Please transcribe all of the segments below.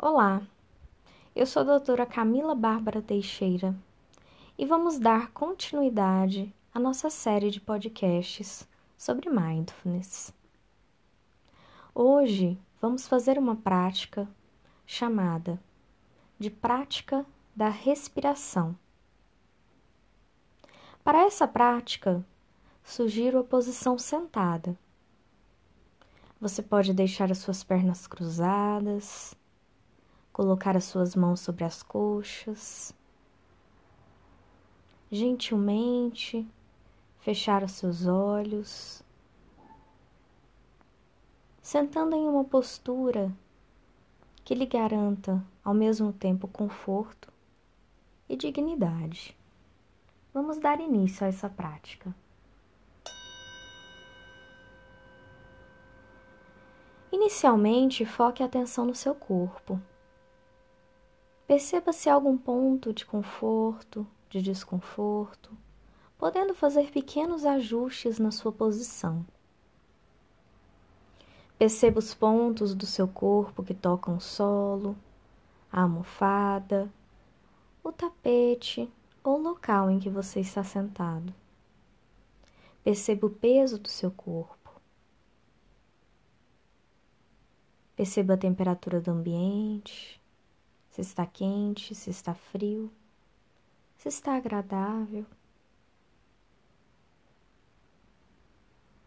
Olá, eu sou a doutora Camila Bárbara Teixeira e vamos dar continuidade à nossa série de podcasts sobre mindfulness. Hoje vamos fazer uma prática chamada de prática da respiração. Para essa prática, sugiro a posição sentada você pode deixar as suas pernas cruzadas, colocar as suas mãos sobre as coxas, gentilmente fechar os seus olhos, sentando em uma postura que lhe garanta ao mesmo tempo conforto e dignidade. Vamos dar início a essa prática. Inicialmente, foque a atenção no seu corpo. Perceba se há algum ponto de conforto, de desconforto, podendo fazer pequenos ajustes na sua posição. Perceba os pontos do seu corpo que tocam o solo, a almofada, o tapete ou o local em que você está sentado. Perceba o peso do seu corpo. Perceba a temperatura do ambiente, se está quente, se está frio, se está agradável.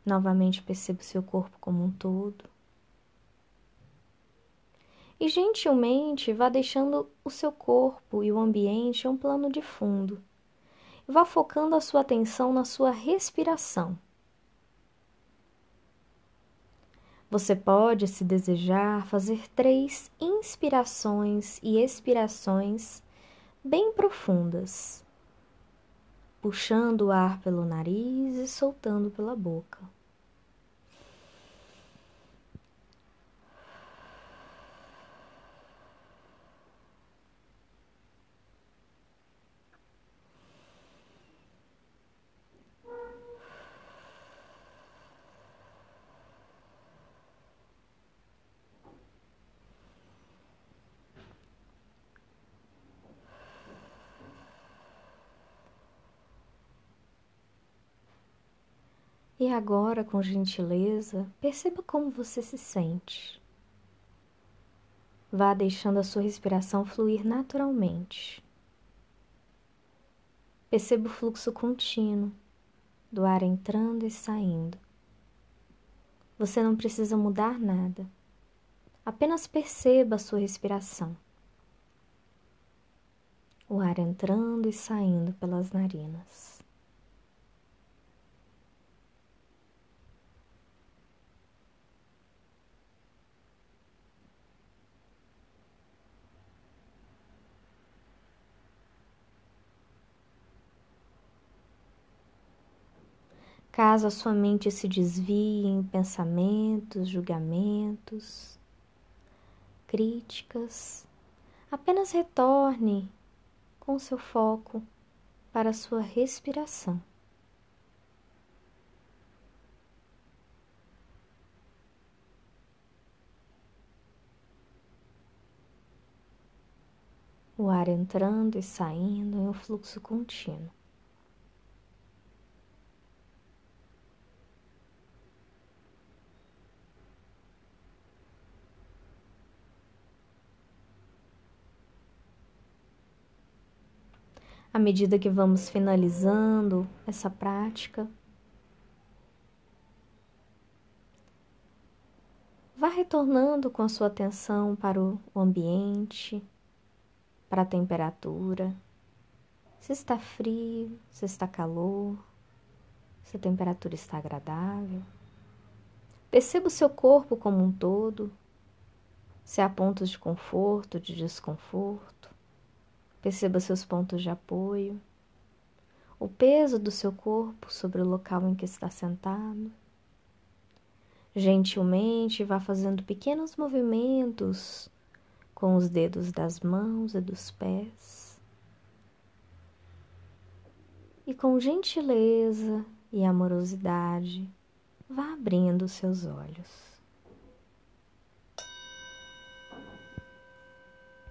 Novamente perceba o seu corpo como um todo. E gentilmente vá deixando o seu corpo e o ambiente em um plano de fundo. Vá focando a sua atenção na sua respiração. Você pode, se desejar, fazer três inspirações e expirações bem profundas, puxando o ar pelo nariz e soltando pela boca. E agora, com gentileza, perceba como você se sente. Vá deixando a sua respiração fluir naturalmente. Perceba o fluxo contínuo do ar entrando e saindo. Você não precisa mudar nada. Apenas perceba a sua respiração. O ar entrando e saindo pelas narinas. Caso a sua mente se desvie em pensamentos, julgamentos, críticas, apenas retorne com seu foco para a sua respiração. O ar entrando e saindo em um fluxo contínuo. À medida que vamos finalizando essa prática. Vá retornando com a sua atenção para o ambiente, para a temperatura, se está frio, se está calor, se a temperatura está agradável. Perceba o seu corpo como um todo, se há pontos de conforto, de desconforto. Perceba seus pontos de apoio, o peso do seu corpo sobre o local em que está sentado. Gentilmente vá fazendo pequenos movimentos com os dedos das mãos e dos pés. E com gentileza e amorosidade, vá abrindo seus olhos.